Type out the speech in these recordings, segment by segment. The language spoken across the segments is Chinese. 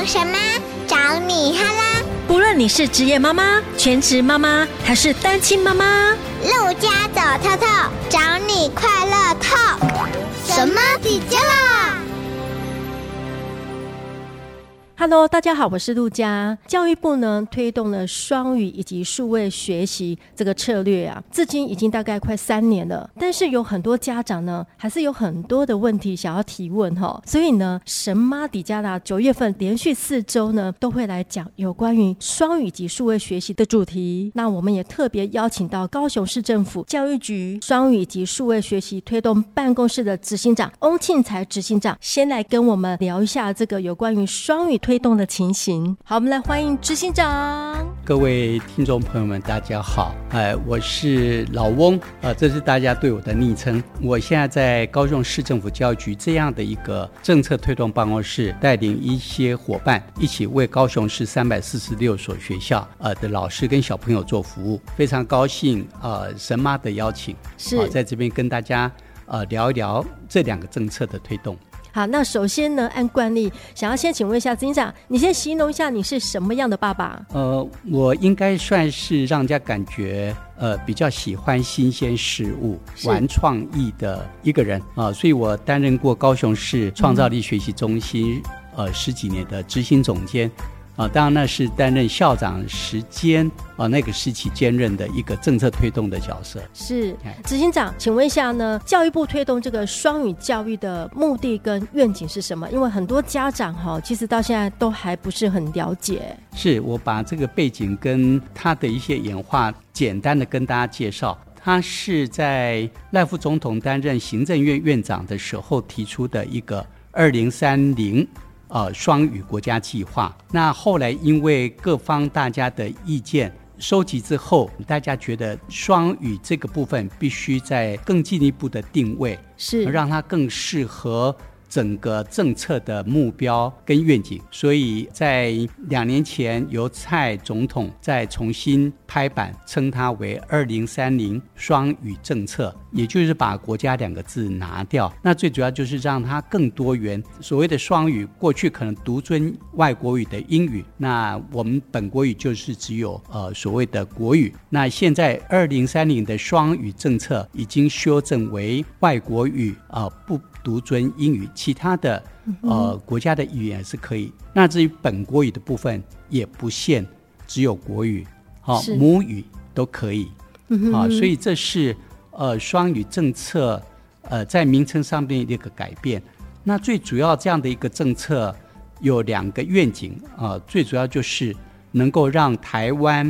用神妈找你哈啦！不论你是职业妈妈、全职妈妈还是单亲妈妈，陆家走透透，找你快乐透，什么？底加啦！Hello，大家好，我是陆佳。教育部呢推动了双语以及数位学习这个策略啊，至今已经大概快三年了。但是有很多家长呢，还是有很多的问题想要提问哈。所以呢，神妈底加达九月份连续四周呢，都会来讲有关于双语及数位学习的主题。那我们也特别邀请到高雄市政府教育局双语及数位学习推动办公室的执行长翁庆财执行长，先来跟我们聊一下这个有关于双语推。推动的情形。好，我们来欢迎执行长。各位听众朋友们，大家好。哎，我是老翁啊，这是大家对我的昵称。我现在在高雄市政府教育局这样的一个政策推动办公室，带领一些伙伴一起为高雄市三百四十六所学校呃的老师跟小朋友做服务。非常高兴呃神妈的邀请，是、呃、在这边跟大家呃聊一聊这两个政策的推动。好，那首先呢，按惯例，想要先请问一下执行长，你先形容一下你是什么样的爸爸？呃，我应该算是让人家感觉呃比较喜欢新鲜事物、玩创意的一个人啊、呃，所以我担任过高雄市创造力学习中心、嗯、呃十几年的执行总监。啊，当然那是担任校长时间啊，那个时期兼任的一个政策推动的角色。是执行长，请问一下呢，教育部推动这个双语教育的目的跟愿景是什么？因为很多家长哈，其实到现在都还不是很了解。是我把这个背景跟他的一些演化简单的跟大家介绍。他是在赖副总统担任行政院院长的时候提出的一个二零三零。呃，双语国家计划。那后来因为各方大家的意见收集之后，大家觉得双语这个部分必须在更进一步的定位，是让它更适合。整个政策的目标跟愿景，所以在两年前由蔡总统再重新拍板，称它为“二零三零双语政策”，也就是把“国家”两个字拿掉。那最主要就是让它更多元。所谓的双语，过去可能独尊外国语的英语，那我们本国语就是只有呃所谓的国语。那现在“二零三零”的双语政策已经修正为外国语啊、呃、不。独尊英语，其他的呃国家的语言是可以。那至于本国语的部分，也不限只有国语，好、哦、母语都可以。好、哦，所以这是呃双语政策呃在名称上面的一个改变。那最主要这样的一个政策有两个愿景啊、呃，最主要就是能够让台湾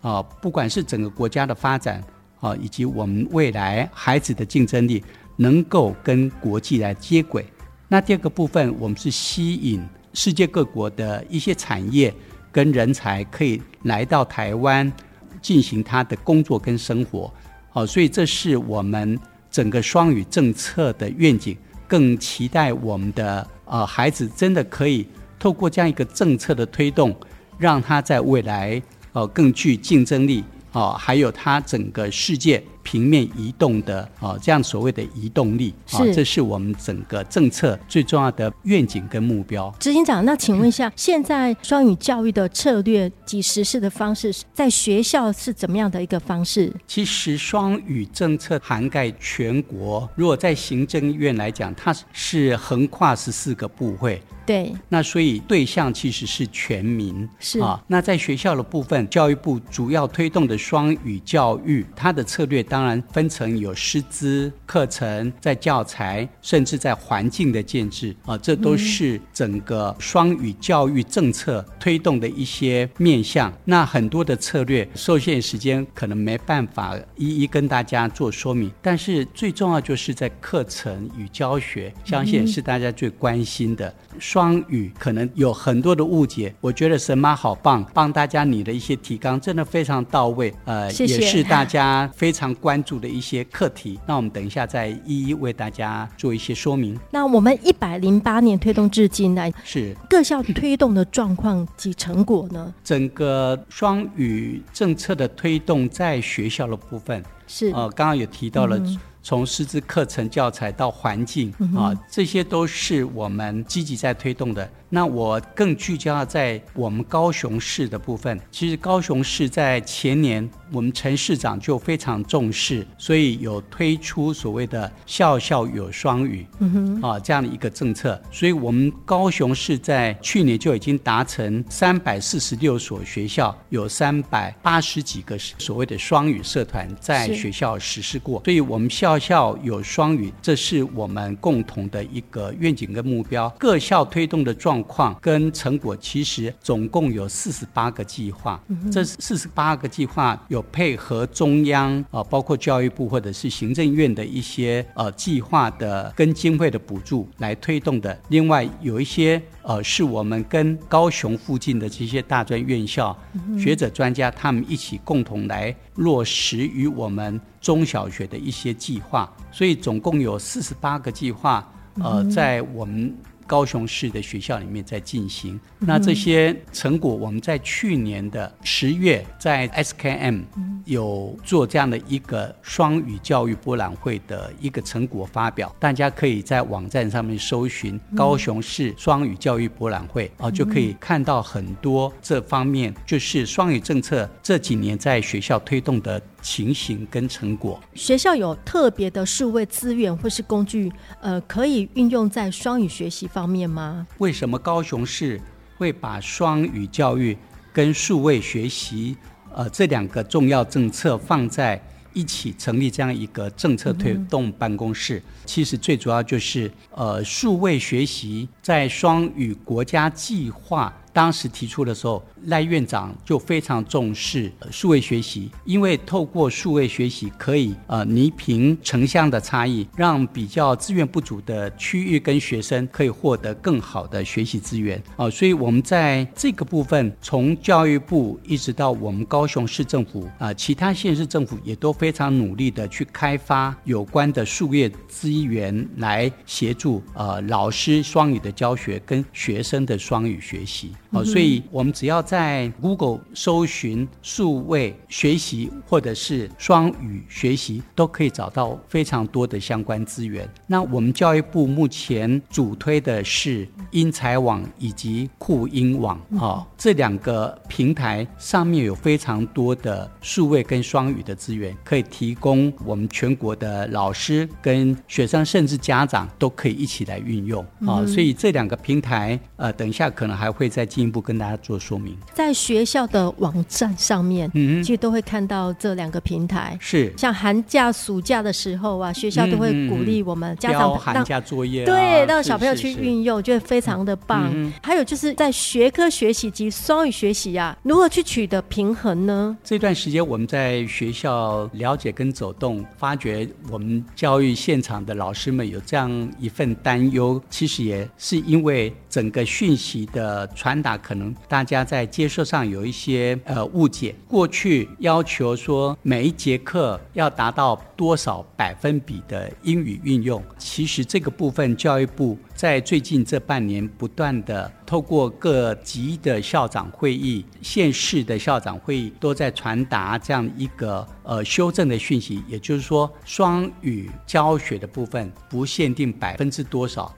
啊、呃，不管是整个国家的发展啊、呃，以及我们未来孩子的竞争力。能够跟国际来接轨。那第二个部分，我们是吸引世界各国的一些产业跟人才可以来到台湾进行他的工作跟生活。好，所以这是我们整个双语政策的愿景。更期待我们的呃孩子真的可以透过这样一个政策的推动，让他在未来呃更具竞争力。哦，还有他整个世界平面移动的哦，这样所谓的移动力，啊、哦，这是我们整个政策最重要的愿景跟目标。执行长，那请问一下，现在双语教育的策略及实施的方式，在学校是怎么样的一个方式？其实双语政策涵盖全国，如果在行政院来讲，它是横跨十四个部会。对，那所以对象其实是全民，是啊。那在学校的部分，教育部主要推动的双语教育，它的策略当然分成有师资、课程、在教材，甚至在环境的建制啊，这都是整个双语教育政策推动的一些面向。那很多的策略受限时间，可能没办法一一跟大家做说明。但是最重要就是在课程与教学，相信也是大家最关心的双。双语可能有很多的误解，我觉得神妈好棒，帮大家拟的一些提纲真的非常到位，呃谢谢，也是大家非常关注的一些课题。那我们等一下再一一为大家做一些说明。那我们一百零八年推动至今呢，是各校推动的状况及成果呢？整个双语政策的推动在学校的部分。是呃，刚刚有提到了从师资课程教材到环境啊，这些都是我们积极在推动的。那我更聚焦在我们高雄市的部分。其实高雄市在前年，我们陈市长就非常重视，所以有推出所谓的校校有双语，嗯哼，啊这样的一个政策。所以我们高雄市在去年就已经达成三百四十六所学校，有三百八十几个所谓的双语社团在学校实施过。所以我们校校有双语，这是我们共同的一个愿景跟目标。各校推动的状况跟成果，其实总共有四十八个计划。这四十八个计划有配合中央啊，包括教育部或者是行政院的一些呃计划的跟经费的补助来推动的。另外有一些呃是我们跟高雄附近的这些大专院校学者专家他们一起共同来落实于我们中小学的一些计划。所以总共有四十八个计划呃在我们。高雄市的学校里面在进行，那这些成果，我们在去年的十月在 SKM 有做这样的一个双语教育博览会的一个成果发表，大家可以在网站上面搜寻高雄市双语教育博览会啊，就可以看到很多这方面就是双语政策这几年在学校推动的。情形跟成果，学校有特别的数位资源或是工具，呃，可以运用在双语学习方面吗？为什么高雄市会把双语教育跟数位学习，呃，这两个重要政策放在一起成立这样一个政策推动办公室？嗯、其实最主要就是，呃，数位学习在双语国家计划。当时提出的时候，赖院长就非常重视数位学习，因为透过数位学习可以呃弥平城乡的差异，让比较资源不足的区域跟学生可以获得更好的学习资源啊、所以我们在这个部分，从教育部一直到我们高雄市政府啊、其他县市政府也都非常努力的去开发有关的数位资源，来协助呃老师双语的教学跟学生的双语学习。哦，所以我们只要在 Google 搜寻数位学习或者是双语学习，都可以找到非常多的相关资源。那我们教育部目前主推的是英才网以及酷英网啊，这两个平台上面有非常多的数位跟双语的资源，可以提供我们全国的老师跟学生，甚至家长都可以一起来运用啊。所以这两个平台，呃，等一下可能还会再进。进一步跟大家做说明，在学校的网站上面，嗯，其实都会看到这两个平台。是，像寒假、暑假的时候啊，学校都会鼓励我们家长寒假作业，对，让小朋友去运用，觉得非常的棒。还有就是在学科学习及双语学习啊，如何去取得平衡呢？这段时间我们在学校了解跟走动，发觉我们教育现场的老师们有这样一份担忧，其实也是因为整个讯息的传达。可能大家在接受上有一些呃误解。过去要求说每一节课要达到多少百分比的英语运用，其实这个部分教育部在最近这半年不断的透过各级的校长会议、县市的校长会议，都在传达这样一个呃修正的讯息，也就是说双语教学的部分不限定百分之多少，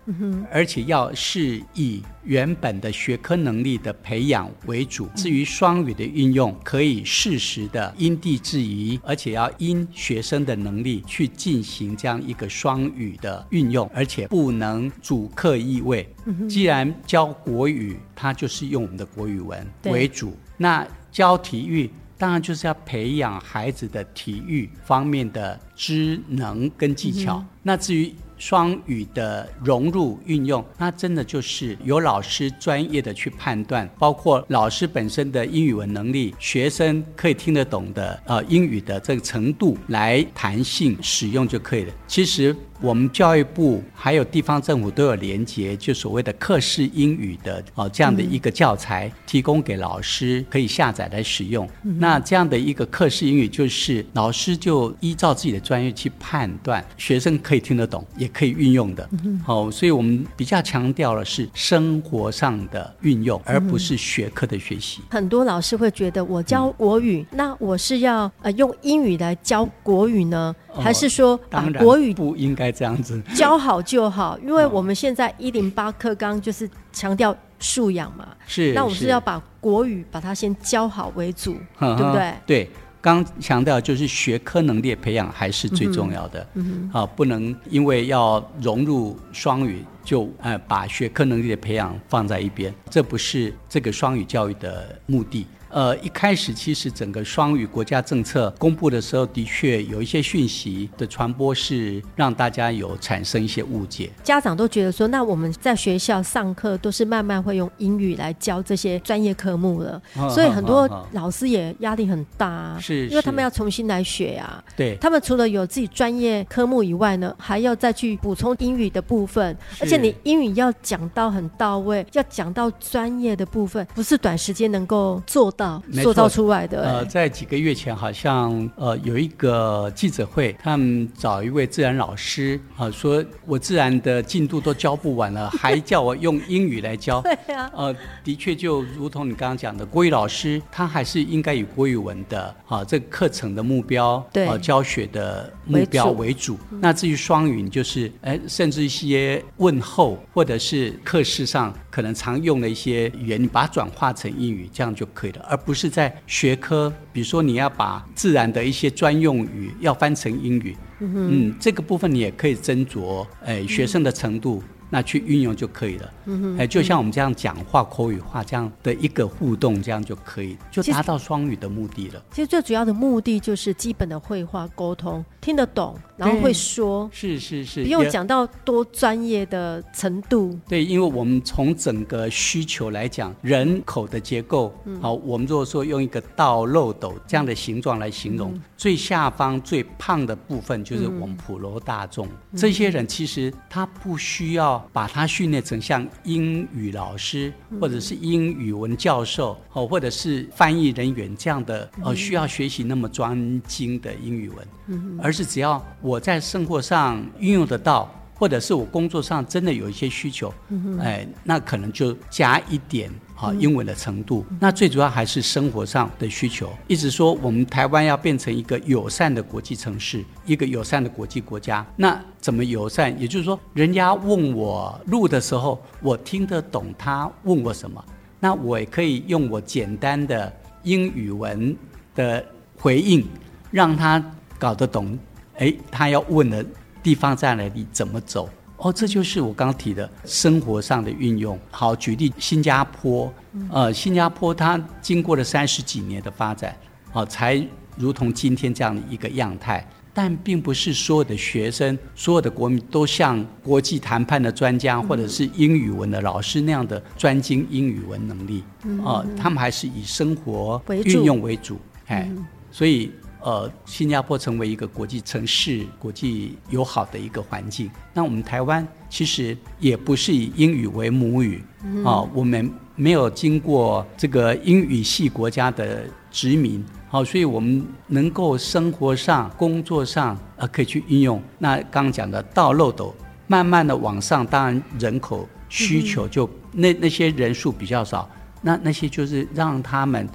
而且要是以原本的学科能力的培养为主，至于双语的运用，可以适时的因地制宜，而且要因学生的能力去进行这样一个双语的运用，而且不能主客意味。既然教国语，它就是用我们的国语文为主，那教体育，当然就是要培养孩子的体育方面的知能跟技巧。那至于双语的融入运用，那真的就是由老师专业的去判断，包括老师本身的英语文能力，学生可以听得懂的呃英语的这个程度来弹性使用就可以了。其实。我们教育部还有地方政府都有连接，就所谓的课室英语的哦这样的一个教材，提供给老师可以下载来使用。嗯、那这样的一个课室英语，就是老师就依照自己的专业去判断，学生可以听得懂，也可以运用的。好、哦，所以我们比较强调的是生活上的运用，而不是学科的学习。很多老师会觉得，我教国语，嗯、那我是要呃用英语来教国语呢？还是说把国语不应该这样子教好就好？因为我们现在一零八课纲就是强调素养嘛，是，那我们是要把国语把它先教好为主，对不对？对。刚强调就是学科能力的培养还是最重要的，嗯嗯、啊，不能因为要融入双语就呃把学科能力的培养放在一边，这不是这个双语教育的目的。呃，一开始其实整个双语国家政策公布的时候，的确有一些讯息的传播是让大家有产生一些误解。家长都觉得说，那我们在学校上课都是慢慢会用英语来教这些专业科目了，哦、所以很多老师也压力很大啊，是，因为他们要重新来学啊。对，他们除了有自己专业科目以外呢，还要再去补充英语的部分，而且你英语要讲到很到位，要讲到专业的部分，不是短时间能够做到。塑造出来的。呃，在几个月前，好像呃有一个记者会，他们找一位自然老师啊、呃，说我自然的进度都教不完了，还叫我用英语来教。对啊。呃，的确就如同你刚刚讲的，国语老师他还是应该以国语文的啊、呃、这个课程的目标，对、呃，教学的目标为主。为主嗯、那至于双语，就是哎，甚至一些问候或者是课室上可能常用的一些语言，你把它转化成英语，这样就可以了，而不是在学科，比如说你要把自然的一些专用语要翻成英语，嗯，这个部分你也可以斟酌，哎，学生的程度。那去运用就可以了，嗯哼，哎，就像我们这样讲话口语化这样的一个互动，这样就可以，就达到双语的目的了。其实最主要的目的就是基本的绘画沟通，听得懂，然后会说，是是是，不用讲到多专业的程度。对，因为我们从整个需求来讲，人口的结构，嗯、好，我们如果说用一个倒漏斗这样的形状来形容，嗯、最下方最胖的部分就是我们普罗大众，嗯、这些人其实他不需要。把他训练成像英语老师，或者是英语文教授，哦，或者是翻译人员这样的，呃，需要学习那么专精的英语文，而是只要我在生活上运用得到，或者是我工作上真的有一些需求，哎，那可能就加一点。啊，英文的程度，那最主要还是生活上的需求。一直说我们台湾要变成一个友善的国际城市，一个友善的国际国家。那怎么友善？也就是说，人家问我路的时候，我听得懂他问我什么，那我也可以用我简单的英语文的回应，让他搞得懂。哎，他要问的地方在哪里？怎么走？哦，这就是我刚提的生活上的运用。好，举例新加坡，呃，新加坡它经过了三十几年的发展，啊，才如同今天这样的一个样态。但并不是所有的学生、所有的国民都像国际谈判的专家或者是英语文的老师那样的专精英语文能力，啊，他们还是以生活运用为主。哎，所以。呃，新加坡成为一个国际城市、国际友好的一个环境。那我们台湾其实也不是以英语为母语，啊、我们没有经过这个英语系国家的殖民，好、呃，所以我们能够生活上、工作上呃可以去运用。那刚刚讲的倒漏斗，慢慢的往上，当然人口需求就、嗯、那那些人数比较少，那那些就是让他们。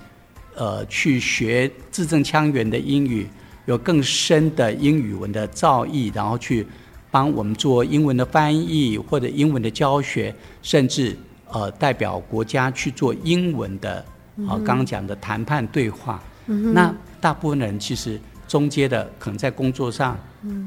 呃，去学字正腔圆的英语，有更深的英语文的造诣，然后去帮我们做英文的翻译或者英文的教学，甚至呃代表国家去做英文的啊，刚刚讲的谈判对话。嗯、那大部分人其实中间的可能在工作上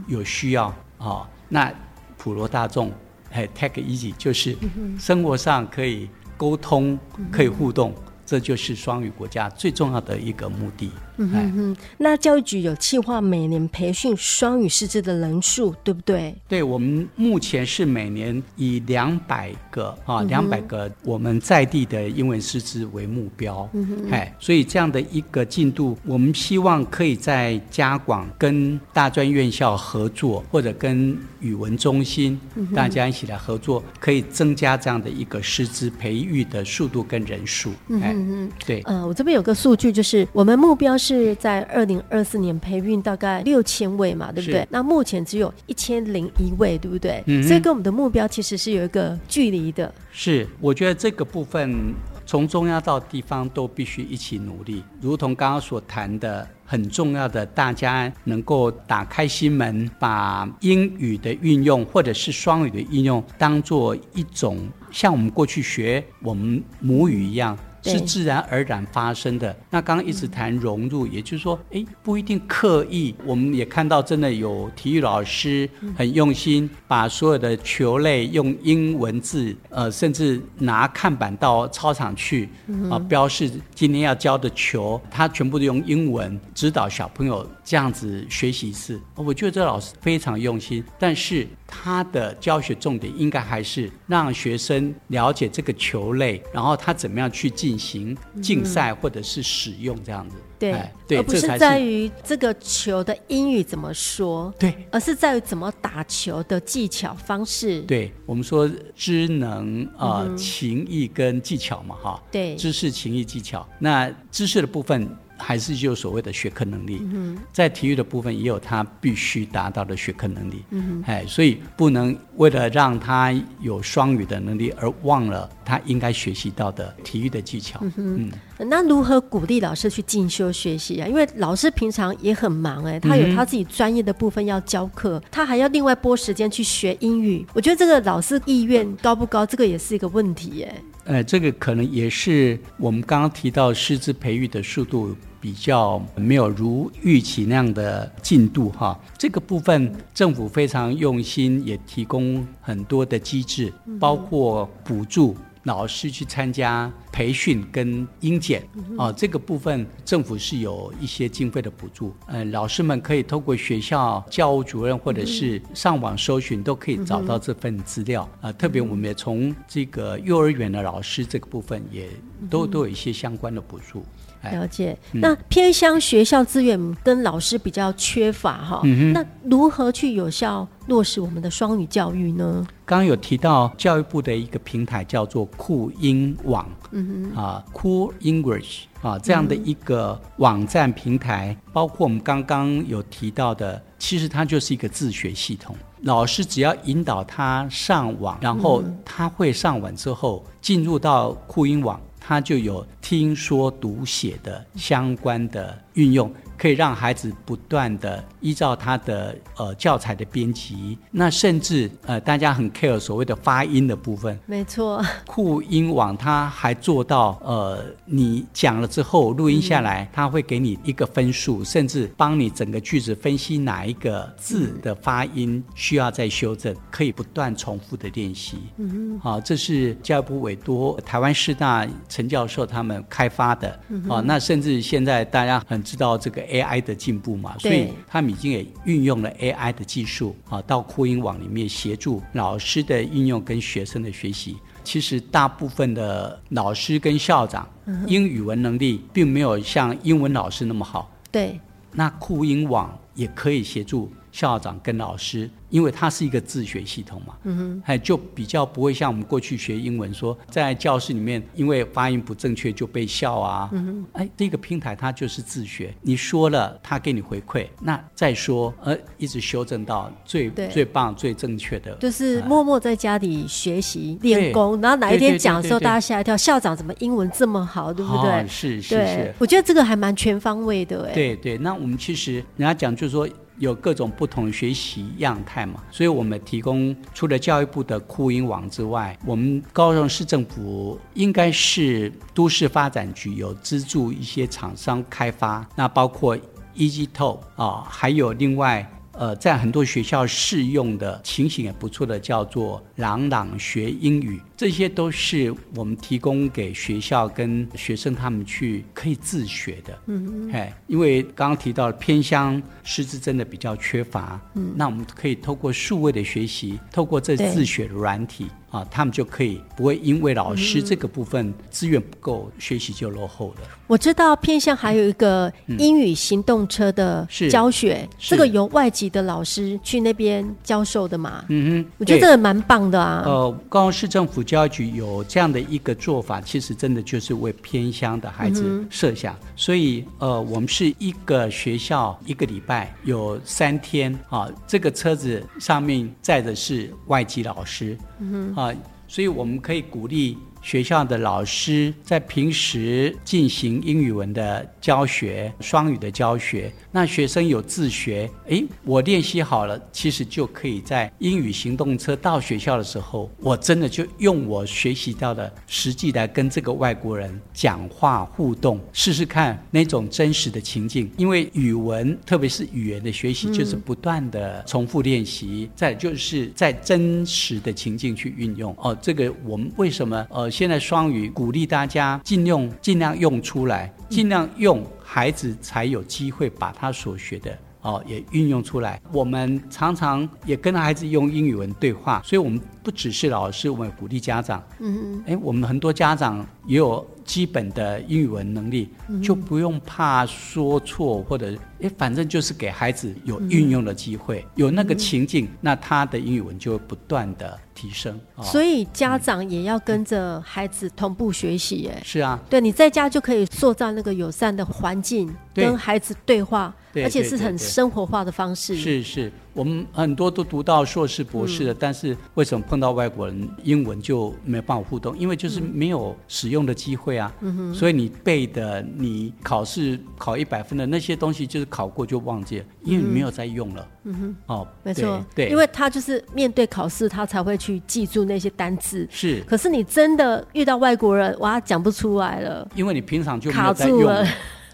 有需要啊、哦，那普罗大众哎 take easy 就是生活上可以沟通，可以互动。这就是双语国家最重要的一个目的。嗯哼哼，那教育局有计划每年培训双语师资的人数，对不对？对，我们目前是每年以两百个啊，两百个我们在地的英文师资为目标。嗯哼，哎，所以这样的一个进度，我们希望可以在加广跟大专院校合作，或者跟语文中心大家一起来合作，可以增加这样的一个师资培育的速度跟人数。嗯嗯，对。呃，我这边有个数据，就是我们目标是。在二零二四年培训大概六千位嘛，对不对？那目前只有一千零一位，对不对？嗯哼，所以跟我们的目标其实是有一个距离的。是，我觉得这个部分从中央到地方都必须一起努力。如同刚刚所谈的，很重要的，大家能够打开心门，把英语的运用或者是双语的运用当做一种像我们过去学我们母语一样。是自然而然发生的。那刚刚一直谈融入，也就是说，哎，不一定刻意。我们也看到，真的有体育老师很用心，把所有的球类用英文字，呃，甚至拿看板到操场去啊，标示今天要教的球，他全部都用英文指导小朋友这样子学习一次。我觉得这老师非常用心，但是他的教学重点应该还是让学生了解这个球类，然后他怎么样去进。行竞赛或者是使用这样子，对，对，而不是在于这个球的英语怎么说，对，而是在于怎么打球的技巧方式。对，我们说知能啊、呃、情谊跟技巧嘛，哈，对，知识、情谊、技巧。那知识的部分。还是就所谓的学科能力，嗯在体育的部分也有他必须达到的学科能力，嗯哎，所以不能为了让他有双语的能力而忘了他应该学习到的体育的技巧。嗯，那如何鼓励老师去进修学习啊？因为老师平常也很忙，哎，他有他自己专业的部分要教课，他还要另外拨时间去学英语。我觉得这个老师意愿高不高，这个也是一个问题，哎。呃，这个可能也是我们刚刚提到师资培育的速度。比较没有如预期那样的进度哈，这个部分政府非常用心，也提供很多的机制，包括补助老师去参加培训跟英检啊，这个部分政府是有一些经费的补助，呃，老师们可以透过学校教务主任或者是上网搜寻都可以找到这份资料。啊，特别我们也从这个幼儿园的老师这个部分也都都有一些相关的补助。了解，那偏乡学校资源跟老师比较缺乏哈，嗯、那如何去有效落实我们的双语教育呢？刚刚有提到教育部的一个平台叫做酷英网，嗯哼，啊，Cool English 啊，这样的一个网站平台，嗯、包括我们刚刚有提到的，其实它就是一个自学系统，老师只要引导他上网，然后他会上网之后进入到酷音网。他就有听说读写的相关的运用。可以让孩子不断的依照他的呃教材的编辑，那甚至呃大家很 care 所谓的发音的部分。没错，酷音网它还做到呃你讲了之后录音下来，它会给你一个分数，甚至帮你整个句子分析哪一个字的发音需要再修正，可以不断重复的练习。嗯哼，好，这是教育部委托台湾师大陈教授他们开发的。嗯哼，那甚至现在大家很知道这个。AI 的进步嘛，所以他们已经也运用了 AI 的技术啊，到酷音网里面协助老师的应用跟学生的学习。其实大部分的老师跟校长英语文能力并没有像英文老师那么好。对，那酷音网也可以协助校长跟老师。因为它是一个自学系统嘛，嗯哼，还就比较不会像我们过去学英文说，在教室里面因为发音不正确就被笑啊，嗯哼，哎，这个平台它就是自学，你说了，他给你回馈，那再说，呃，一直修正到最最棒、最正确的，就是默默在家里学习练功，然后哪一天讲的时候大家吓一跳，校长怎么英文这么好，对不对？是是是，我觉得这个还蛮全方位的，哎，对对，那我们其实人家讲就是说。有各种不同学习样态嘛，所以我们提供除了教育部的酷音网之外，我们高雄市政府应该是都市发展局有资助一些厂商开发，那包括 EasyTalk 啊，还有另外。呃，在很多学校适用的情形也不错的，叫做“朗朗学英语”，这些都是我们提供给学校跟学生他们去可以自学的。嗯嗯。哎，因为刚刚提到偏乡师资真的比较缺乏，嗯，那我们可以透过数位的学习，透过这自学的软体。啊，他们就可以不会因为老师这个部分资源不够，嗯、学习就落后了。我知道偏乡还有一个英语行动车的教学，嗯、这个由外籍的老师去那边教授的嘛。嗯哼，我觉得这个蛮棒的啊。呃，高雄市政府教育局有这样的一个做法，其实真的就是为偏乡的孩子设想。嗯、所以呃，我们是一个学校一个礼拜有三天啊，这个车子上面载的是外籍老师。嗯哼。啊，所以我们可以鼓励学校的老师在平时进行英语文的教学、双语的教学，那学生有自学，诶，我练习好了，其实就可以在英语行动车到学校的时候，我真的就用我学习到的实际来跟这个外国人讲话互动，试试看那种真实的情境。因为语文，特别是语言的学习，就是不断的重复练习，再就是在真实的情境去运用。哦，这个我们为什么呃现在双语鼓励大家尽用尽量用出来，尽量用，孩子才有机会把他所学的。哦，也运用出来。我们常常也跟孩子用英语文对话，所以我们不只是老师，我们也鼓励家长。嗯嗯。诶，我们很多家长也有基本的英语文能力，嗯、就不用怕说错或者诶，反正就是给孩子有运用的机会，嗯、有那个情境，嗯、那他的英语文就会不断的提升。哦、所以家长也要跟着孩子同步学习。耶。是啊。对，你在家就可以塑造那个友善的环境，跟孩子对话。对，而且是很生活化的方式。是是，我们很多都读到硕士、博士的，嗯、但是为什么碰到外国人，英文就没有办法互动？因为就是没有使用的机会啊。嗯哼。所以你背的，你考试考一百分的那些东西，就是考过就忘记了，因为你没有在用了。嗯哼。哦，没错。对。因为他就是面对考试，他才会去记住那些单字。是。可是你真的遇到外国人，哇，讲不出来了。因为你平常就没有在用了。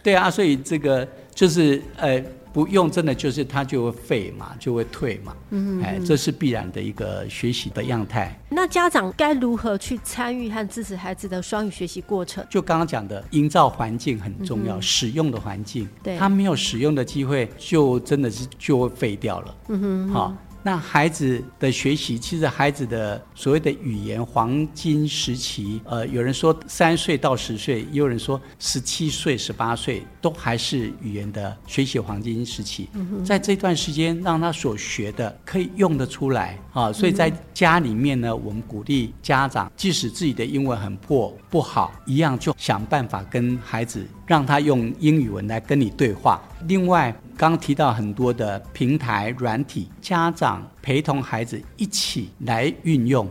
对啊，所以这个。就是呃不用，真的就是它就会废嘛，就会退嘛。嗯，哎，这是必然的一个学习的样态。那家长该如何去参与和支持孩子的双语学习过程？就刚刚讲的，营造环境很重要，嗯、使用的环境。对，他没有使用的机会，就真的是就会废掉了。嗯哼，好。那孩子的学习，其实孩子的所谓的语言黄金时期，呃，有人说三岁到十岁，也有人说十七岁、十八岁，都还是语言的学习黄金时期。嗯、在这段时间，让他所学的可以用得出来啊。所以在家里面呢，我们鼓励家长，即使自己的英文很破不好，一样就想办法跟孩子，让他用英语文来跟你对话。另外，刚提到很多的平台软体，家长陪同孩子一起来运用，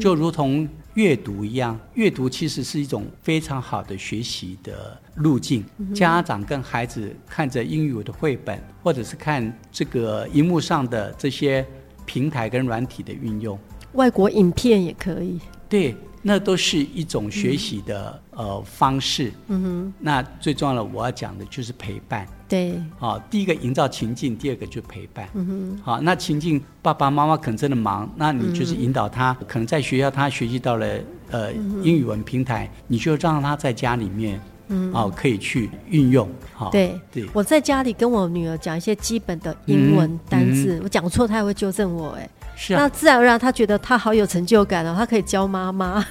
就如同阅读一样。阅读其实是一种非常好的学习的路径。家长跟孩子看着英语的绘本，或者是看这个荧幕上的这些平台跟软体的运用，外国影片也可以。对。那都是一种学习的、嗯、呃方式。嗯哼。那最重要的，我要讲的就是陪伴。对。好、哦，第一个营造情境，第二个就陪伴。嗯哼。好，那情境，爸爸妈妈可能真的忙，那你就是引导他，嗯、可能在学校他学习到了呃、嗯、英语文平台，你就让他在家里面，嗯，哦，可以去运用。好、哦。对对。我在家里跟我女儿讲一些基本的英文单字，嗯嗯、我讲错，她也会纠正我。哎。是啊，那自然而然，他觉得他好有成就感哦，他可以教妈妈。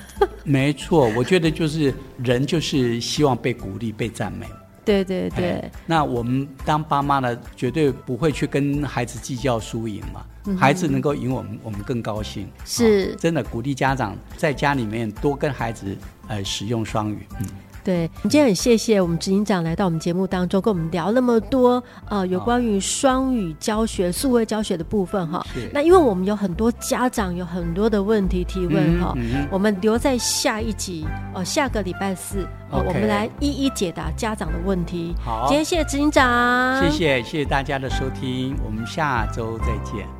没错，我觉得就是人就是希望被鼓励、被赞美。对对对。那我们当爸妈的，绝对不会去跟孩子计较输赢嘛。嗯、孩子能够赢我们，我们更高兴。是，真的鼓励家长在家里面多跟孩子呃使用双语。嗯。对，今天很谢谢我们执行长来到我们节目当中，跟我们聊那么多，呃，有关于双语教学、数位教学的部分哈。那因为我们有很多家长有很多的问题提问哈，嗯嗯、我们留在下一集，呃，下个礼拜四，我们来一一解答家长的问题。好，今天谢谢执行长，谢谢谢谢大家的收听，我们下周再见。